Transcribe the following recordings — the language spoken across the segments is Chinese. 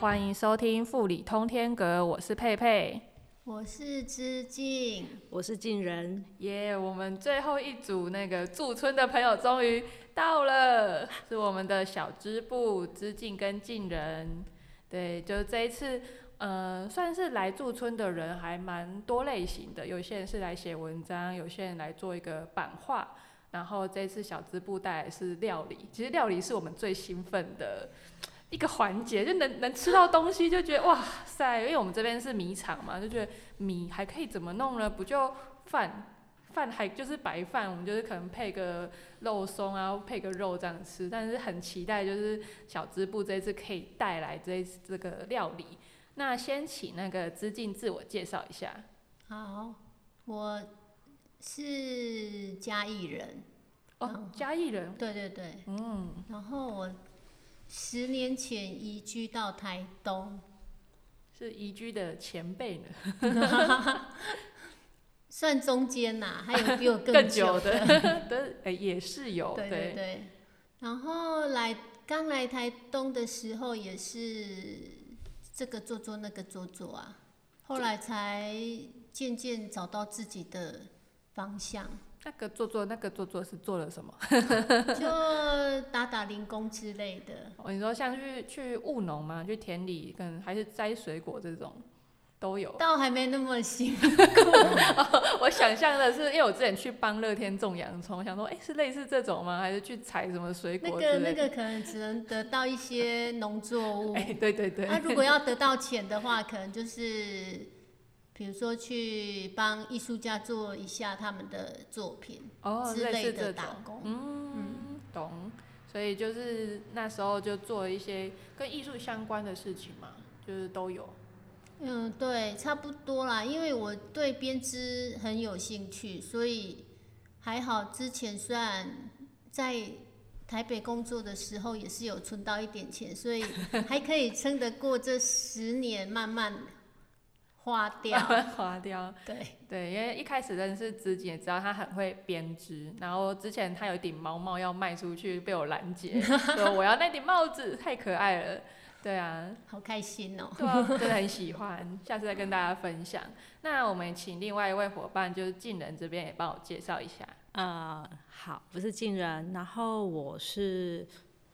欢迎收听富里通天阁，我是佩佩，我是知静，我是静人，耶！我们最后一组那个驻村的朋友终于到了，是我们的小支部知静跟静人。对，就这一次，呃，算是来驻村的人还蛮多类型的，有些人是来写文章，有些人来做一个版画，然后这次小支部带来是料理，其实料理是我们最兴奋的。一个环节就能能吃到东西，就觉得哇塞！因为我们这边是米厂嘛，就觉得米还可以怎么弄呢？不就饭饭还就是白饭，我们就是可能配个肉松啊，配个肉这样吃。但是很期待，就是小织布这一次可以带来这这个料理。那先请那个资进自我介绍一下。好，我是嘉义人。哦，嘉义人。对对对。嗯。然后我。十年前移居到台东，是移居的前辈呢，算中间呐，还有比我更久的，的。哎也是有，对对。对。然后来刚来台东的时候，也是这个做做那个做做啊，后来才渐渐找到自己的方向。那个做做那个做做是做了什么？就打打零工之类的。哦，你说像去去务农吗？去田里跟还是摘水果这种都有。倒还没那么辛苦。我想象的是，因为我之前去帮乐天种洋葱，想说，哎，是类似这种吗？还是去采什么水果？那个那个可能只能得到一些农作物。哎，对对对。那如果要得到钱的话，可能就是。比如说去帮艺术家做一下他们的作品之类的打工，嗯，懂。所以就是那时候就做一些跟艺术相关的事情嘛，就是都有。嗯，对，差不多啦。因为我对编织很有兴趣，所以还好。之前虽然在台北工作的时候也是有存到一点钱，所以还可以撑得过这十年，慢慢。花掉，花掉。对对，因为一开始认识知己，也知道他很会编织。然后之前他有一顶毛帽要卖出去，被我拦截，说我要那顶帽子，太可爱了。对啊，好开心哦。对啊，真的很喜欢，下次再跟大家分享。那我们请另外一位伙伴，就是静人这边也帮我介绍一下。呃，好，不是静人，然后我是。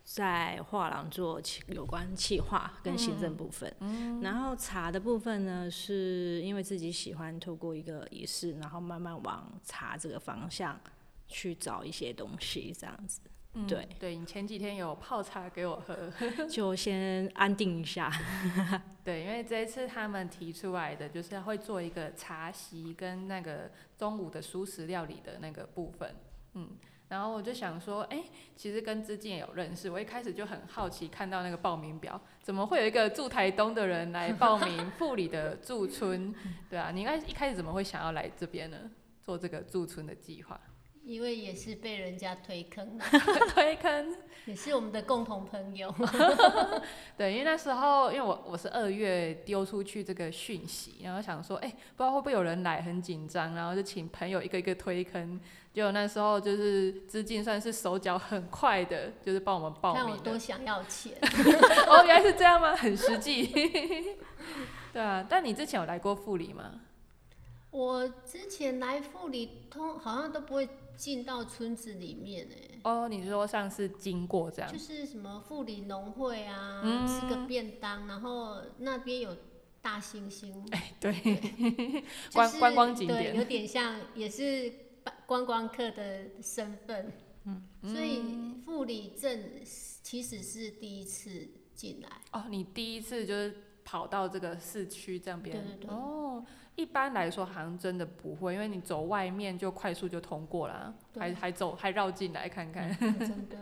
在画廊做有关企划跟行政部分，然后茶的部分呢，是因为自己喜欢透过一个仪式，然后慢慢往茶这个方向去找一些东西，这样子。对，对你前几天有泡茶给我喝，就先安定一下。对，因为这一次他们提出来的就是会做一个茶席跟那个中午的熟食料理的那个部分，嗯。然后我就想说，哎，其实跟资金也有认识。我一开始就很好奇，看到那个报名表，怎么会有一个住台东的人来报名 富里的驻村？对啊，你应该一开始怎么会想要来这边呢？做这个驻村的计划？因为也是被人家推坑，推坑也是我们的共同朋友。对，因为那时候，因为我我是二月丢出去这个讯息，然后想说，哎，不知道会不会有人来，很紧张，然后就请朋友一个一个推坑。结果那时候就是资金算是手脚很快的，就是帮我们报名。看我多想要钱。哦，原来是这样吗？很实际。对啊，但你之前有来过富里吗？我之前来富里，通好像都不会。进到村子里面哎，哦，你说像是经过这样，就是什么富里农会啊，吃个便当，然后那边有大猩猩，哎，对，观观光景点，对，有点像，也是观光客的身份，嗯，所以富里镇其实是第一次进来，哦，你第一次就是跑到这个市区这边，对对对，哦。一般来说，好像真的不会，因为你走外面就快速就通过了，还还走还绕进来看看。真的。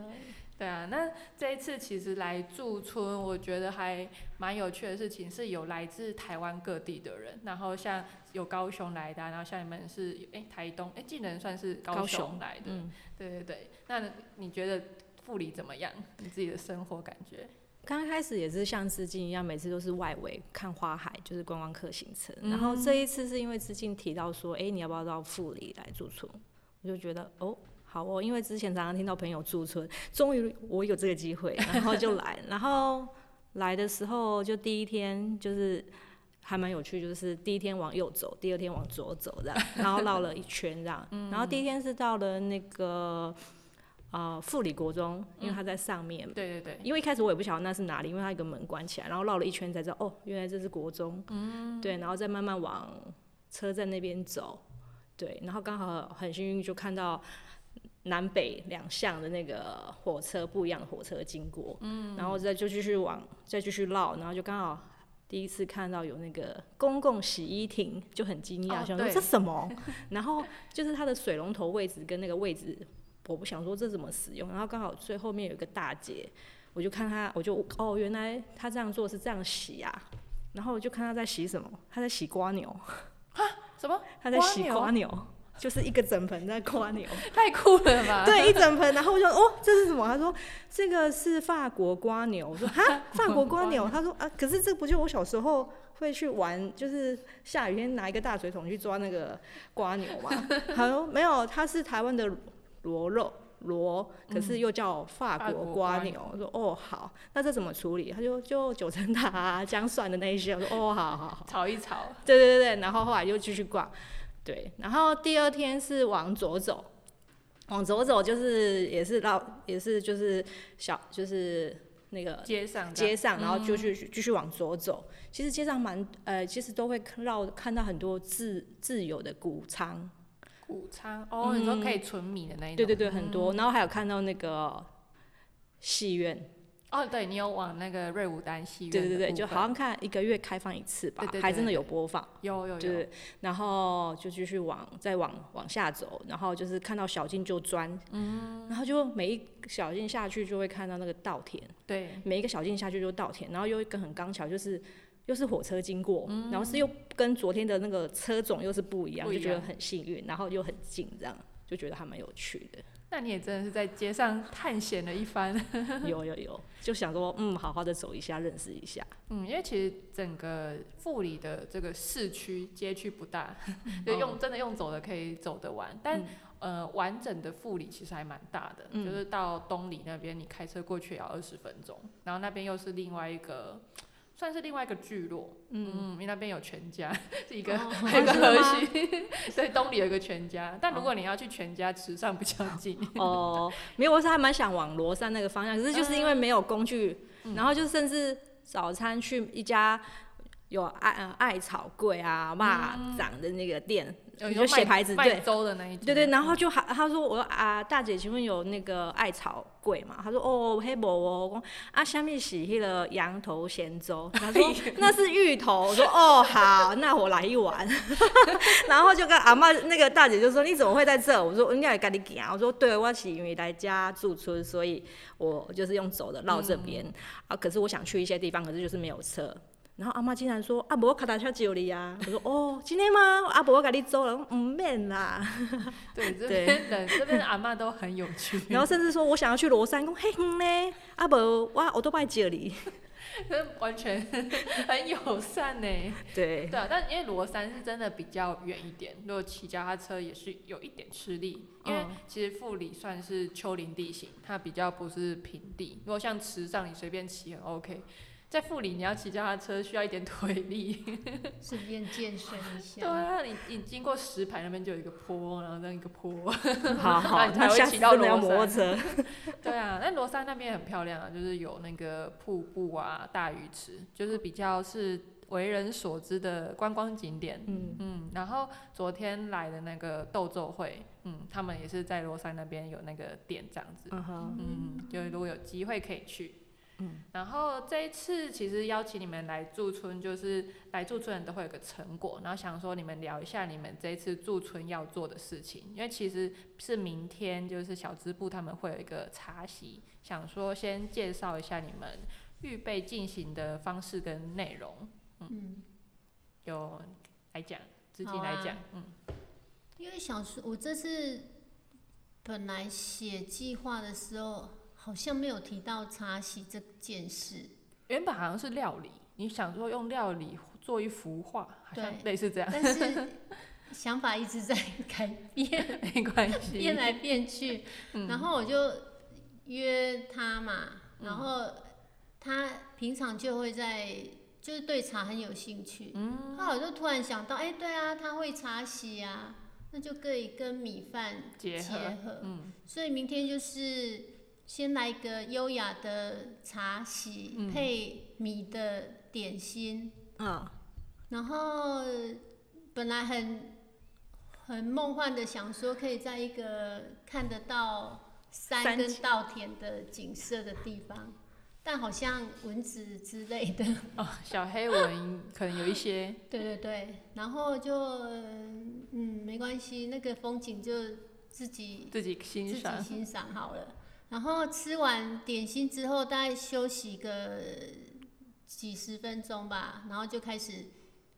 对啊，那这一次其实来驻村，我觉得还蛮有趣的事情，是有来自台湾各地的人，然后像有高雄来的，然后像你们是哎台东哎技能算是高雄来的，嗯，对对对。那你觉得富里怎么样？你自己的生活感觉？刚开始也是像资金一样，每次都是外围看花海，就是观光客行程。然后这一次是因为资金提到说，哎，你要不要到富里来驻村？我就觉得哦，好哦，因为之前常常听到朋友驻村，终于我有这个机会，然后就来。然后来的时候就第一天就是还蛮有趣，就是第一天往右走，第二天往左走这样，然后绕了一圈这样。然后第一天是到了那个呃富里国中，因为它在上面。对对对，因为一开始我也不晓得那是哪里，因为它一个门关起来，然后绕了一圈才知道哦，原来这是国中。嗯。对，然后再慢慢往车站那边走，对，然后刚好很幸运就看到。南北两向的那个火车不一样的火车经过，嗯，然后再就继续往再继续绕，然后就刚好第一次看到有那个公共洗衣亭，就很惊讶，想说这什么？然后就是它的水龙头位置跟那个位置，我不想说这怎么使用，然后刚好最后面有一个大姐，我就看她，我就哦，原来她这样做是这样洗啊，然后我就看她在洗什么，她在洗瓜牛，啊？什么？她在洗瓜牛。就是一个整盆在瓜牛，太酷了吧？对，一整盆，然后我就哦，这是什么？他说这个是法国瓜牛。我说哈，法国瓜牛。他说啊，可是这不就我小时候会去玩，就是下雨天拿一个大水桶去抓那个瓜牛嘛。他说没有，它是台湾的螺肉螺，可是又叫法国瓜牛。我说哦好，那这怎么处理？他就就九层塔姜蒜的那一些。我说 哦好好好，炒一炒。对对对对，然后后来又继续逛。对，然后第二天是往左走，往左走就是也是绕，也是就是小就是那个街上街上，然后就去继续往左走。其实街上蛮呃，其实都会绕看到很多自自由的谷仓，谷仓哦，你说可以存米的那一种，对对对，很多。然后还有看到那个戏院。哦，对你有往那个瑞武丹戏院，对对对，就好像看一个月开放一次吧，还真的有播放，有有有，然后就继续往再往往下走，然后就是看到小径就钻，嗯，然后就每一小径下去就会看到那个稻田，对，每一个小径下去就是稻田，然后又一个很刚巧就是又是火车经过，然后是又跟昨天的那个车种又是不一样，就觉得很幸运，然后又很近，这样就觉得还蛮有趣的。那你也真的是在街上探险了一番。有有有，就想说，嗯，好好的走一下，认识一下。嗯，因为其实整个富里的这个市区街区不大，就用真的用走的可以走得完。但呃，完整的富里其实还蛮大的，就是到东里那边，你开车过去也要二十分钟，然后那边又是另外一个。算是另外一个聚落，嗯，因为那边有全家，是一个 一个核心，所以东里有一个全家。但如果你要去全家，池上比较近。哦，没有，我是还蛮想往罗山那个方向，可是就是因为没有工具，然后就甚至早餐去一家有艾艾草柜啊、蚂蚱的那个店。有写牌子，对，粥的那一对对，然后就还他说我啊大姐，请问有那个艾草柜吗？他说哦黑伯哦，我啊下面洗那个羊头咸粥，他说那是芋头，我说哦好，那我来一碗，然后就跟阿妈那个大姐就说你怎么会在这？我说应该赶紧给啊，我说对，我是因为来家驻村，所以我就是用走的绕这边。啊，可是我想去一些地方，可是就是没有车。然后阿妈竟然说：“阿伯，我卡达车接你啊！”我说：“哦，今天吗？阿伯，我跟你走了，唔免啦。”对，这边人这边的阿妈都很有趣。然后甚至说我想要去罗山，讲嘿哼呢，阿伯，我我都拜接你。完全很友善呢。对。对啊，但因为罗山是真的比较远一点，如果骑脚踏车也是有一点吃力，因为其实富里算是丘陵地形，它比较不是平地。如果像池上，你随便骑很 OK。在富里，你要骑脚踏车需要一点腿力，顺便健身一下。对啊，你你经过石牌那边就有一个坡，然后那一个坡，好 好，你才会骑到罗山。对啊，那罗山那边很漂亮啊，就是有那个瀑布啊、大鱼池，就是比较是为人所知的观光景点。嗯嗯，然后昨天来的那个斗咒会，嗯，他们也是在罗山那边有那个店这样子。嗯哼，嗯，就如果有机会可以去。嗯，然后这一次其实邀请你们来驻村，就是来驻村人都会有个成果，然后想说你们聊一下你们这一次驻村要做的事情，因为其实是明天就是小支部他们会有一个茶席，想说先介绍一下你们预备进行的方式跟内容，嗯，有来讲，自己来讲，嗯，因为想说，我这次本来写计划的时候。好像没有提到茶席这件事。原本好像是料理，你想说用料理做一幅画，好像类似这样。但是想法一直在改变，没关系，变来变去。然后我就约他嘛，然后他平常就会在，就是对茶很有兴趣。嗯，那我就突然想到，哎、对啊，他会茶洗啊，那就可以跟米饭结合合。嗯，所以明天就是先来一个优雅的茶席，嗯配米的点心。嗯，然后本来很很梦幻的想说，可以在一个看得到山跟稻田的景色的地方，但好像蚊子之类的，哦，小黑蚊可能有一些，对对对，然后就嗯没关系，那个风景就自己自己欣赏。己欣赏好了。然后吃完点心之后，大概休息个几十分钟吧，然后就开始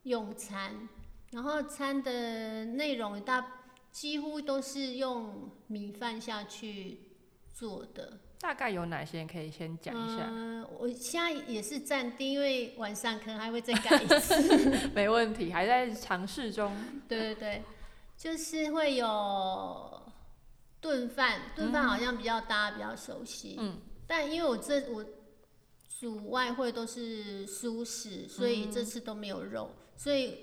用餐。然后餐的内容大几乎都是用米饭下去做的。大概有哪些可以先讲一下？嗯、我现在也是暂定，因为晚上可能还会再改一次。没问题，还在尝试中。对对对，就是会有炖饭，炖饭好像比较大家比较熟悉。嗯。但因为我这我煮外汇都是蔬食，所以这次都没有肉，所以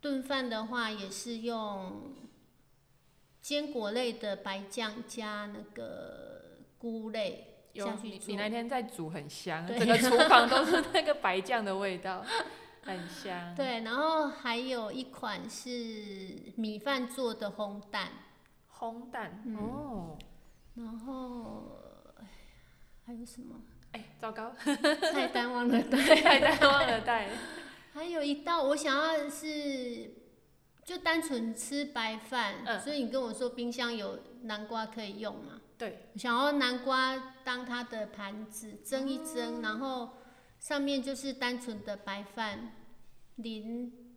炖饭的话也是用坚果类的白酱加那个菇类有下去做你你。那天在煮很香，对整个厨房都是那个白酱的味道，很香。对，然后还有一款是米饭做的烘蛋。烘蛋、嗯。哦，然后哎还有什么？哎、糟糕，菜单忘了带？太单忘了带。还有一道我想要是就单纯吃白饭，嗯。所以你跟我说冰箱有南瓜可以用嘛？对，想要南瓜当它的盘子蒸一蒸，然后上面就是单纯的白饭，淋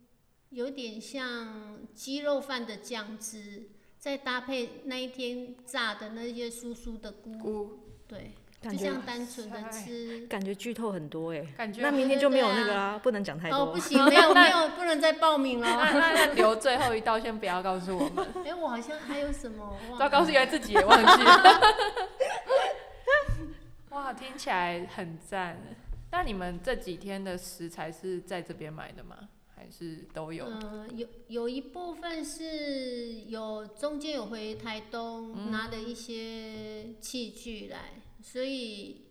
有点像鸡肉饭的酱汁，再搭配那一天炸的那些酥酥的菇，菇对，就感觉像单纯的吃。感觉剧透很多哎。感觉那明天就没有那个啦，不能讲太多哦，多不。行，没有 没有，不能再报名了。那那那留最后一道，先不要告诉我们。哎、我好像还有什么？我忘糟糕，了是原来自己也忘记了。哇，听起来很赞。那你们这几天的食材是在这边买的吗？还是都有？呃，有有一部分是有中间有回台东、嗯拿了一些器具来，所以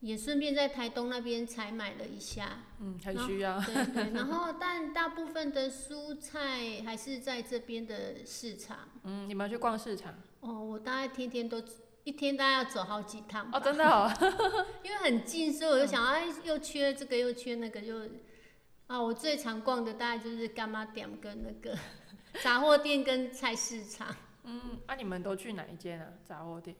也顺便在台东那边采买了一下。嗯，很需要。对对，然后但大部分的蔬菜还是在这边的市场。嗯，你们有去逛市场？哦，我大概天天都一天大概要走好几趟吧哦，真的哦。因为很近，所以我就想，哎，又缺这个又缺那个，就啊，我最常逛的大概就是干妈店跟那个 杂货店跟菜市场。嗯，啊，你们都去哪一间啊？杂货店？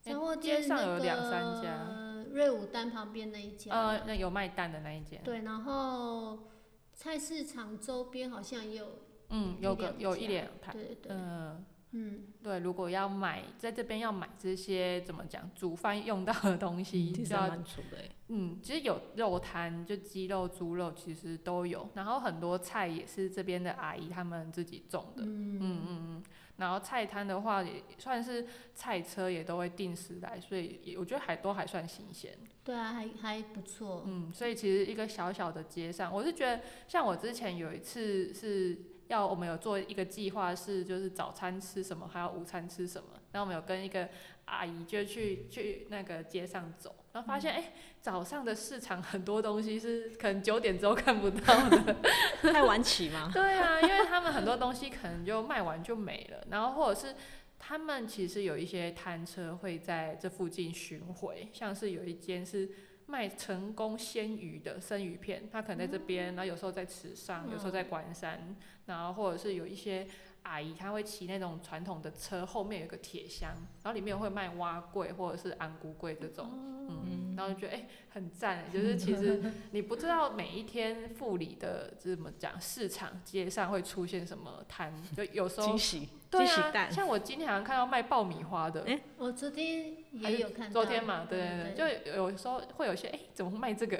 杂货店那上有两三家。个瑞武丹旁边那一家，呃，那有卖蛋的那一间。对，然后菜市场周边好像也有，嗯，有个有一两家一两台。对对，嗯，嗯，对，如果要买在这边要买这些怎么讲煮饭用到的东西，其实就要蛮足的哎。嗯，其实有肉摊，就鸡肉、猪肉其实都有，然后很多菜也是这边的阿姨他们自己种的，嗯嗯嗯，然后菜摊的话也算是菜车也都会定时来，所以也我觉得还都还算新鲜，对啊，还还不错，嗯，所以其实一个小小的街上，我是觉得像我之前有一次是要我们有做一个计划是就是早餐吃什么，还有午餐吃什么，然后我们有跟一个阿姨就去去那个街上走，然后发现哎、诶早上的市场很多东西是可能九点之后看不到的，太晚起吗？对啊，因为他们很多东西可能就卖完就没了，然后或者是他们其实有一些摊车会在这附近巡回，像是有一间是卖成功鲜鱼的生鱼片，他可能在这边，然后有时候在池上，有时候在关山，然后或者是有一些阿姨她会骑那种传统的车，后面有个铁箱，然后里面会卖蛙桂或者是安菇桂这种，嗯，然后就觉得哎、很赞，就是其实你不知道每一天富里的这怎么讲市场街上会出现什么摊，就有时候惊喜，对啊，蛋。像我今天好像看到卖爆米花的，诶？我昨天还是也有看到，昨天嘛，对对对，就有时候会有些哎、怎么会卖这个？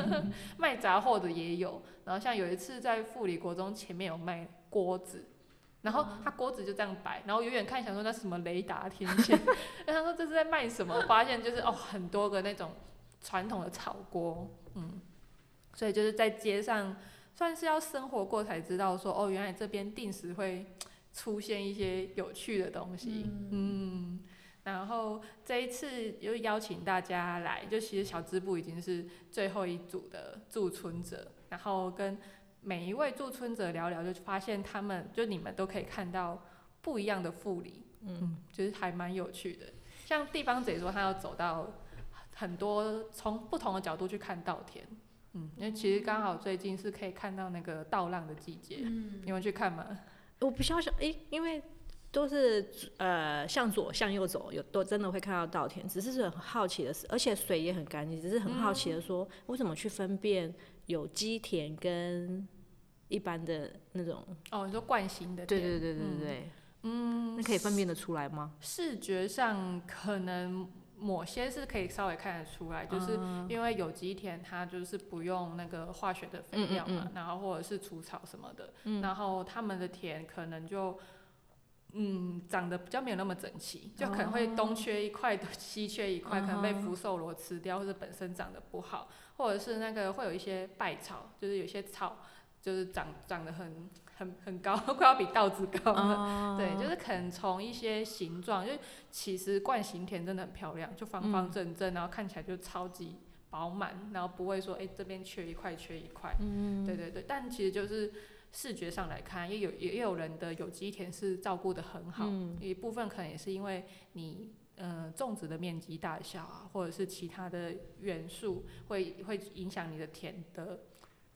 卖杂货的也有，然后像有一次在富里国中前面有卖锅子。然后他锅子就这样摆，然后远远看想说那是什么雷达天线，然后他说这是在卖什么？发现就是哦很多个那种传统的炒锅，嗯，所以就是在街上算是要生活过才知道说，哦，原来这边定时会出现一些有趣的东西，嗯，然后这一次又邀请大家来，就其实小支部已经是最后一组的驻村者，然后跟每一位驻村者聊聊，就发现他们就你们都可以看到不一样的富里，嗯，就是还蛮有趣的。像地方贼说他要走到很多从不同的角度去看稻田，嗯，因为其实刚好最近是可以看到那个稻浪的季节，嗯，你们去看吗？我不晓得，诶，因为都是呃向左向右走，有都真的会看到稻田，只是是很好奇的是，而且水也很干净，只是很好奇的说，我怎么去分辨有机田跟一般的那种？哦，你说惯性的？对对对对对对。嗯，那可以分辨得出来吗？视觉上可能某些是可以稍微看得出来，就是因为有机田它就是不用那个化学的肥料嘛，然后或者是除草什么的，然后他们的田可能就嗯长得比较没有那么整齐，就可能会东缺一块，西缺一块，可能被福寿螺吃掉，或者本身长得不好，或者是那个会有一些败草，就是有些草就是长长得很。很很高，快要比稻子高了。对，就是可能从一些形状，就其实冠形田真的很漂亮，就方方正正，然后看起来就超级饱满，然后不会说哎这边缺一块缺一块。嗯对对对，但其实就是视觉上来看，也有也有人的有机田是照顾的很好，一部分可能也是因为你呃种植的面积大小啊，或者是其他的元素会会影响你的田的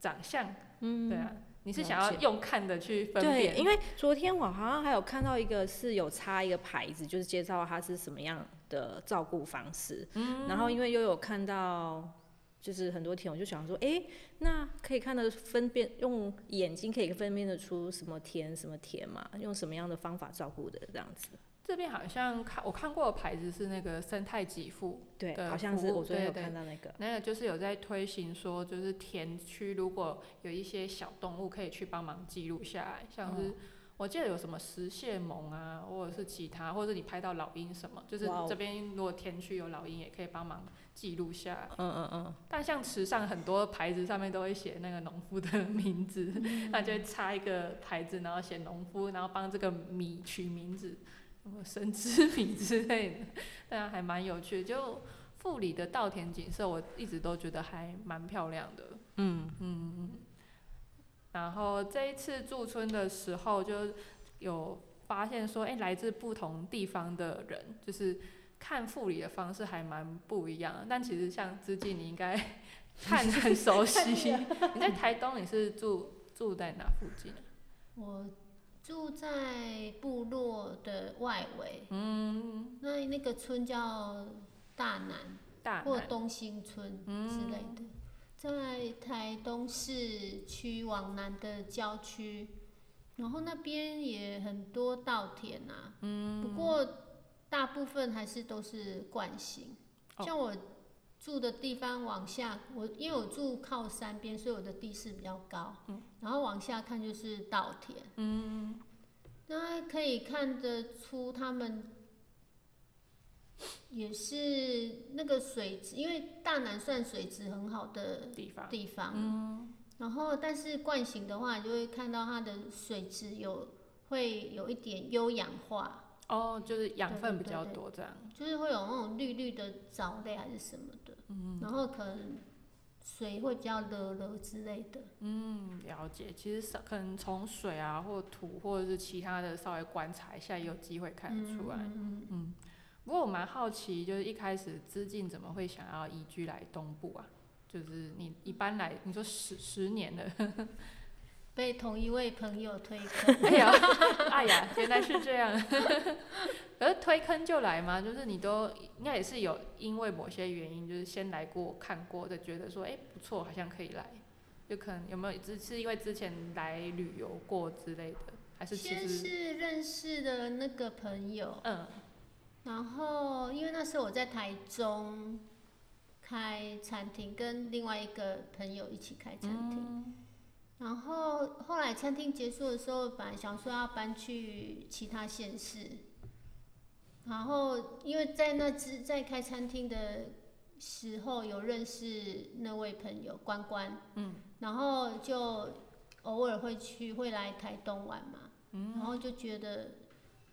长相。嗯。对啊。你是想要用看的去分辨？对，因为昨天我好像还有看到一个是有插一个牌子，就是介绍它是什么样的照顾方式。嗯。然后因为又有看到，就是很多田，我就想说，哎，那可以看的分辨，用眼睛可以分辨得出什么田什么田嘛？用什么样的方法照顾的这样子？这边好像看我看过的牌子是那个生态给付，对，好像是我昨天有看到那个，那个就是有在推行说，就是田区如果有一些小动物可以去帮忙记录下来，像是我记得有什么石蟹獴啊，或者是其他，或者是你拍到老鹰什么，就是这边如果田区有老鹰也可以帮忙记录下来。嗯嗯嗯。但像池上很多牌子上面都会写那个农夫的名字，那就插一个牌子，然后写农夫，然后帮这个米取名字。什么神之 米之类的，大家还蛮有趣。就富里的稻田景色，我一直都觉得还蛮漂亮的。嗯嗯嗯。然后这一次驻村的时候，就有发现说，哎，来自不同地方的人，就是看富里的方式还蛮不一样。但其实像之近，你应该 看很熟悉。你在台东，你是住住在哪附近？我。住在部落的外围，嗯，那那个村叫大南，大或东兴村之类的，在台东市区往南的郊区，然后那边也很多稻田啊，嗯，不过大部分还是都是惯性，像我住的地方往下，我因为我住靠山边，所以我的地势比较高，嗯。然后往下看就是稻田，嗯，那可以看得出他们也是那个水质，因为大南算水质很好的地方，地方，嗯，然后但是惯性的话，就会看到它的水质有会有一点优氧化，哦，就是养分比较多这样，就是会有那种绿绿的藻类还是什么的，嗯，然后可能。水会比较热热之类的。嗯，了解。其实可能从水啊，或土，或者是其他的，稍微观察一下，也有机会看得出来。嗯嗯。不过我蛮好奇，就是一开始资进怎么会想要移居来东部啊？就是你一般来，你说十十年了。被同一位朋友推坑。哎呀，哎呀，原来是这样。而推坑就来嘛？就是你都应该也是有因为某些原因，就是先来过看过的，觉得说哎不错，好像可以来。就可能有没有只是因为之前来旅游过之类的，还是其实？先是认识的那个朋友。嗯。然后因为那时候我在台中开餐厅，跟另外一个朋友一起开餐厅。然后后来餐厅结束的时候，本来想说要搬去其他县市。然后因为在那之在开餐厅的时候有认识那位朋友关关，嗯，然后就偶尔会去会来台东玩嘛，嗯，然后就觉得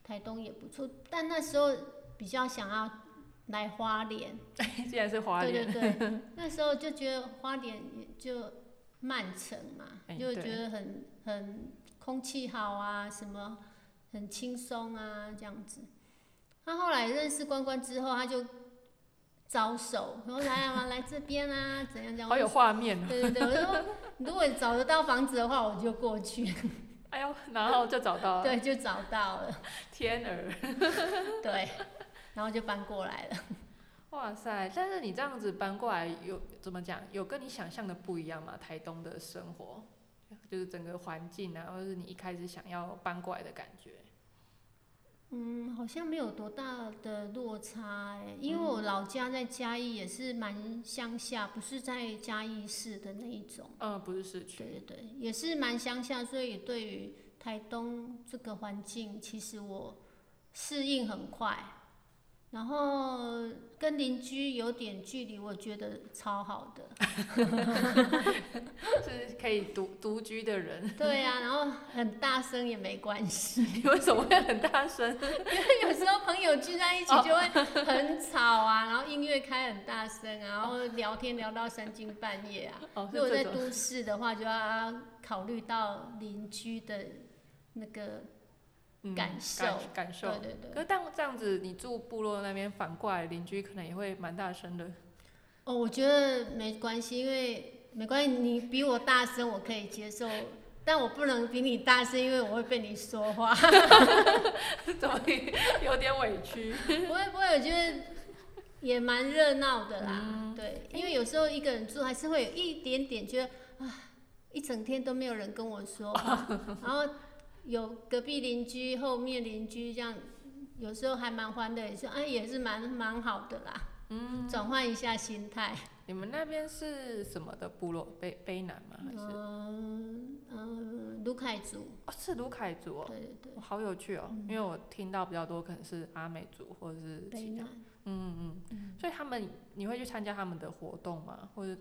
台东也不错，但那时候比较想要来花莲，既然是花莲，对对对，那时候就觉得花莲也就慢城嘛，就觉得很很空气好啊，什么很轻松啊这样子。他后来认识关关之后，他就招手，说来啊来这边啊，怎样怎样。好有画面对对对，我说如果找得到房子的话，我就过去。哎呦，然后就找到了。对，就找到了。天儿。对，然后就搬过来了。哇塞！但是你这样子搬过来，有怎么讲？有跟你想象的不一样吗？台东的生活，就是整个环境啊，或者是你一开始想要搬过来的感觉。嗯，好像没有多大的落差哎，因为我老家在嘉义，也是蛮乡下，不是在嘉义市的那一种。嗯，不是市区。对对对，也是蛮乡下，所以对于台东这个环境，其实我适应很快。然后跟邻居有点距离，我觉得超好的。就是可以独独居的人。对呀，然后很大声也没关系。你为什么会很大声？因为有时候朋友聚在一起就会很吵啊，然后音乐开很大声啊，然后聊天聊到三更半夜啊。如果在都市的话，就要考虑到邻居的那个。感受，感受，对对对。可是但这样子，你住部落那边，反过来邻居可能也会蛮大声的。哦，我觉得没关系，因为没关系，你比我大声我可以接受，但我不能比你大声，因为我会被你说话。怎么有点委屈？不会不会，我觉得也蛮热闹的啦。对，因为有时候一个人住，还是会有一点点觉得啊，一整天都没有人跟我说话，然后。有隔壁邻居、后面邻居这样，有时候还蛮欢的，也是啊，也是蛮蛮好的啦。嗯，转换一下心态。你们那边是什么的部落？卑卑南吗？还是？嗯嗯，卢凯族。哦，是卢凯族哦。对对对。好有趣哦，因为我听到比较多可能是阿美族或者是其他。嗯嗯嗯。所以他们，你会去参加他们的活动吗？或者？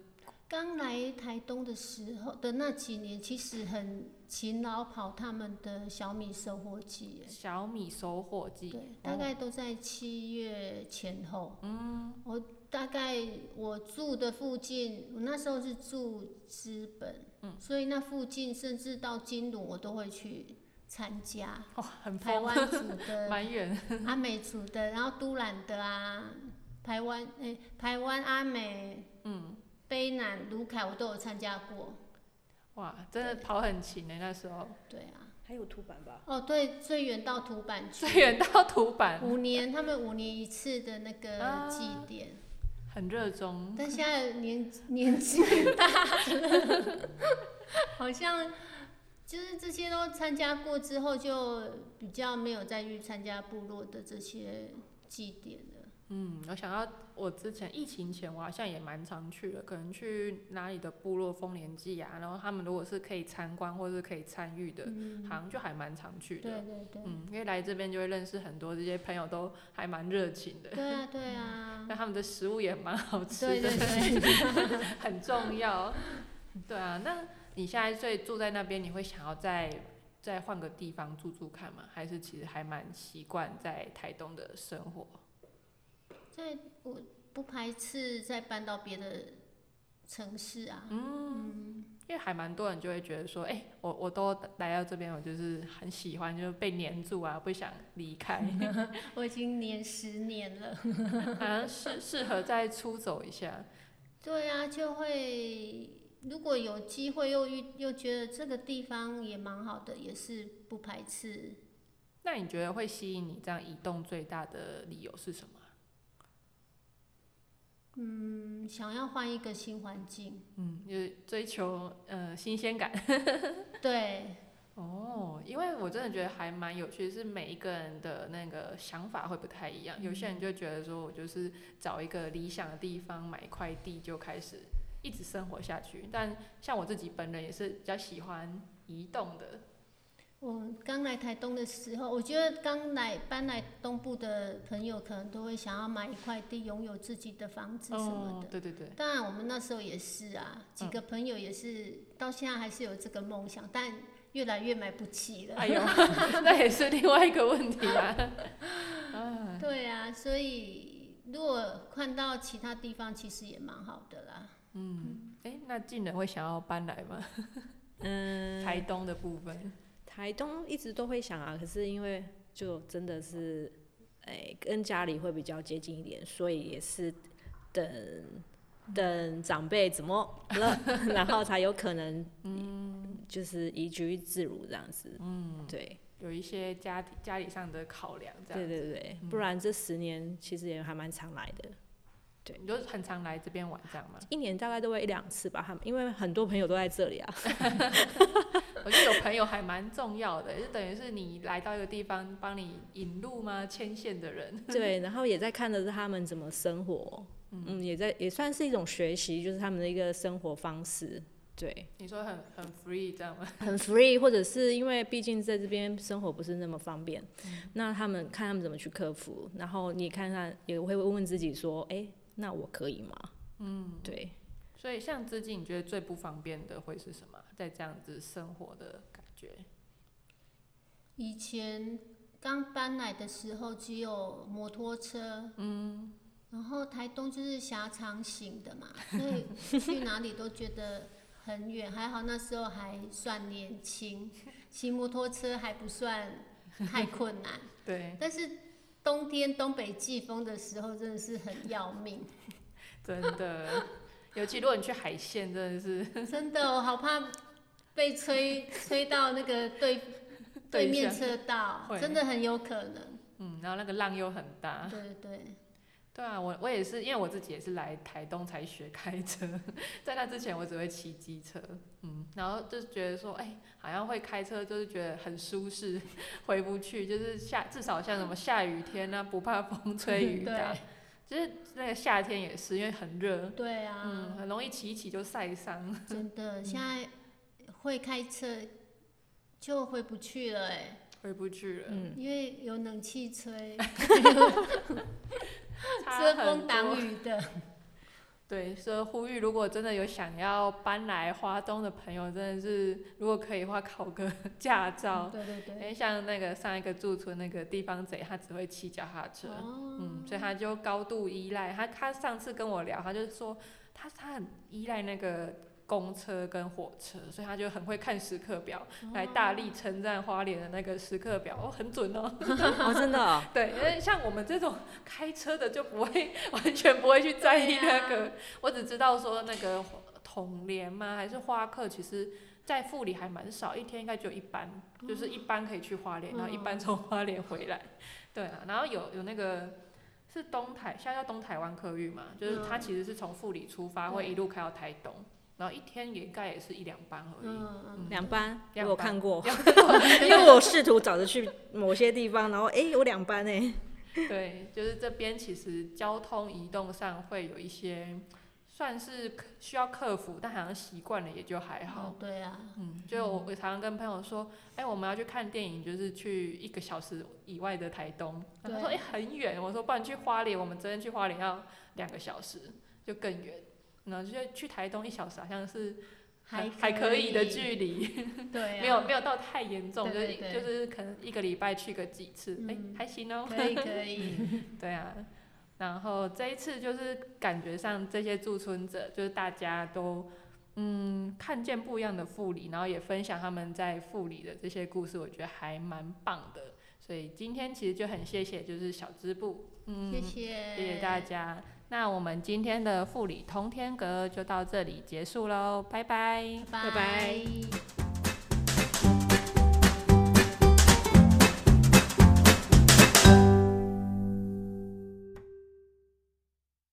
刚来台东的时候的那几年，其实很勤劳跑他们的小米收获季。小米收获季。对，大概都在七月前后。嗯。我大概我住的附近，我那时候是住资本，嗯，所以那附近甚至到金鲁我都会去参加。哦，很台湾组的，蛮远。阿美组的，然后都兰的啊，台湾诶，台湾阿美，嗯。卑南、卢凯，我都有参加过。哇，真的跑很勤呢，那时候。对啊。还有土板吧？哦，对，最远到土板去。最远到土板。五年，他们五年一次的那个祭典。很热衷。但现在年年纪大了，好像就是这些都参加过之后，就比较没有再去参加部落的这些祭典了。嗯，我想到我之前疫情前，我好像也蛮常去的，可能去哪里的部落丰年祭啊，然后他们如果是可以参观或者是可以参与的，好像就还蛮常去的。对对对。嗯，因为来这边就会认识很多这些朋友，都还蛮热情的。对啊 对啊。那他们的食物也蛮好吃的。对对对。很重要。对啊，那你现在最住在那边，你会想要再再换个地方住住看吗？还是其实还蛮习惯在台东的生活？在我不排斥再搬到别的城市啊。嗯，因为还蛮多人就会觉得说，哎，我我都来到这边，我就是很喜欢，就被黏住啊，不想离开。我已经黏十年了。好像适适合再出走一下。对啊，就会如果有机会又遇又觉得这个地方也蛮好的，也是不排斥。那你觉得会吸引你这样移动最大的理由是什么？嗯，想要换一个新环境。嗯，就是追求呃新鲜感。对。哦，因为我真的觉得还蛮有趣，是每一个人的那个想法会不太一样。有些人就觉得说我就是找一个理想的地方，买一块地就开始一直生活下去。但像我自己本人也是比较喜欢移动的。我刚来台东的时候，我觉得刚来搬来东部的朋友可能都会想要买一块地，拥有自己的房子什么的。对对对，当然，我们那时候也是啊，几个朋友也是，到现在还是有这个梦想，但越来越买不起了。哎呦，那也是另外一个问题啊。啊，对啊，所以如果看到其他地方，其实也蛮好的啦。嗯，哎，那近人会想要搬来吗？嗯，台东的部分。台东一直都会想啊，可是因为就真的是，哎，跟家里会比较接近一点，所以也是等等长辈怎么了，然后才有可能，嗯，就是移居自如这样子，嗯，对，有一些家家里上的考量，这样，对对对，不然这十年其实也还蛮常来的。对，你就很常来这边玩这样吗？一年大概都会一两次吧，他们因为很多朋友都在这里啊。我觉得有朋友还蛮重要的，就等于是你来到一个地方，帮你引路吗？牵线的人。对，然后也在看的是他们怎么生活，嗯，也在也算是一种学习，就是他们的一个生活方式。对，你说很很 free 这样吗？很 free，或者是因为毕竟在这边生活不是那么方便，那他们看他们怎么去克服，然后你看看也会问问自己说，哎。那我可以吗？嗯，对。所以像资金，你觉得最不方便的会是什么？在这样子生活的感觉？以前刚搬来的时候只有摩托车，嗯，然后台东就是狭长型的嘛，所以去哪里都觉得很远。还好那时候还算年轻，骑摩托车还不算太困难。对。但是。冬天东北季风的时候真的是很要命，真的，尤其如果你去海线，真的是 真的，我好怕被吹吹 到那个对对面车道，真的很有可能。嗯，然后那个浪又很大。对对。对啊，我我也是，因为我自己也是来台东才学开车，在那之前我只会骑机车，嗯，然后就觉得说，哎，好像会开车就是觉得很舒适，回不去，就是下至少像什么下雨天啊，不怕风吹雨打，就是那个夏天也是，因为很热，对啊，嗯，很容易骑一骑就晒伤。真的，现在会开车就回不去了，哎，回不去了，嗯，因为有冷气吹。遮风挡雨的，对，所以呼吁，如果真的有想要搬来花东的朋友，真的是如果可以的话，考个 驾照。对对对。因为像那个上一个驻村那个地方贼，他只会骑脚踏车，嗯，所以他就高度依赖。他他上次跟我聊，他就说他他很依赖那个。公车跟火车，所以他就很会看时刻表，来大力称赞花莲的那个时刻表，哦，很准哦。哦，真的。对，因为像我们这种开车的就不会，完全不会去在意那个。我只知道说那个统联吗？还是花客？其实，在富里还蛮少，一天应该就一班，就是一班可以去花莲，然后一班从花莲回来。对啊，然后有有那个是东台，现在叫东台湾客运嘛，就是它其实是从富里出发，会一路开到台东。然后一天也该也是一两班而已，两班，我有看过，因为我试图找着去某些地方，然后哎有两班哎。对，就是这边其实交通移动上会有一些算是需要克服，但好像习惯了也就还好。对啊，嗯，就我常常跟朋友说，哎，我们要去看电影，就是去一个小时以外的台东，他说哎很远，我说不然去花莲，我们真的去花莲要两个小时，就更远。然后就去台东一小时，好像是还还可以的距离，对，没有没有到太严重，就是就是可能一个礼拜去个几次，哎，还行哦，可以可以，对啊，然后这一次就是感觉上这些驻村者，就是大家都嗯看见不一样的富里，然后也分享他们在富里的这些故事，我觉得还蛮棒的，所以今天其实就很谢谢就是小支部，嗯，谢谢，谢谢大家。那我们今天的护理通天阁就到这里结束喽，拜拜，拜拜。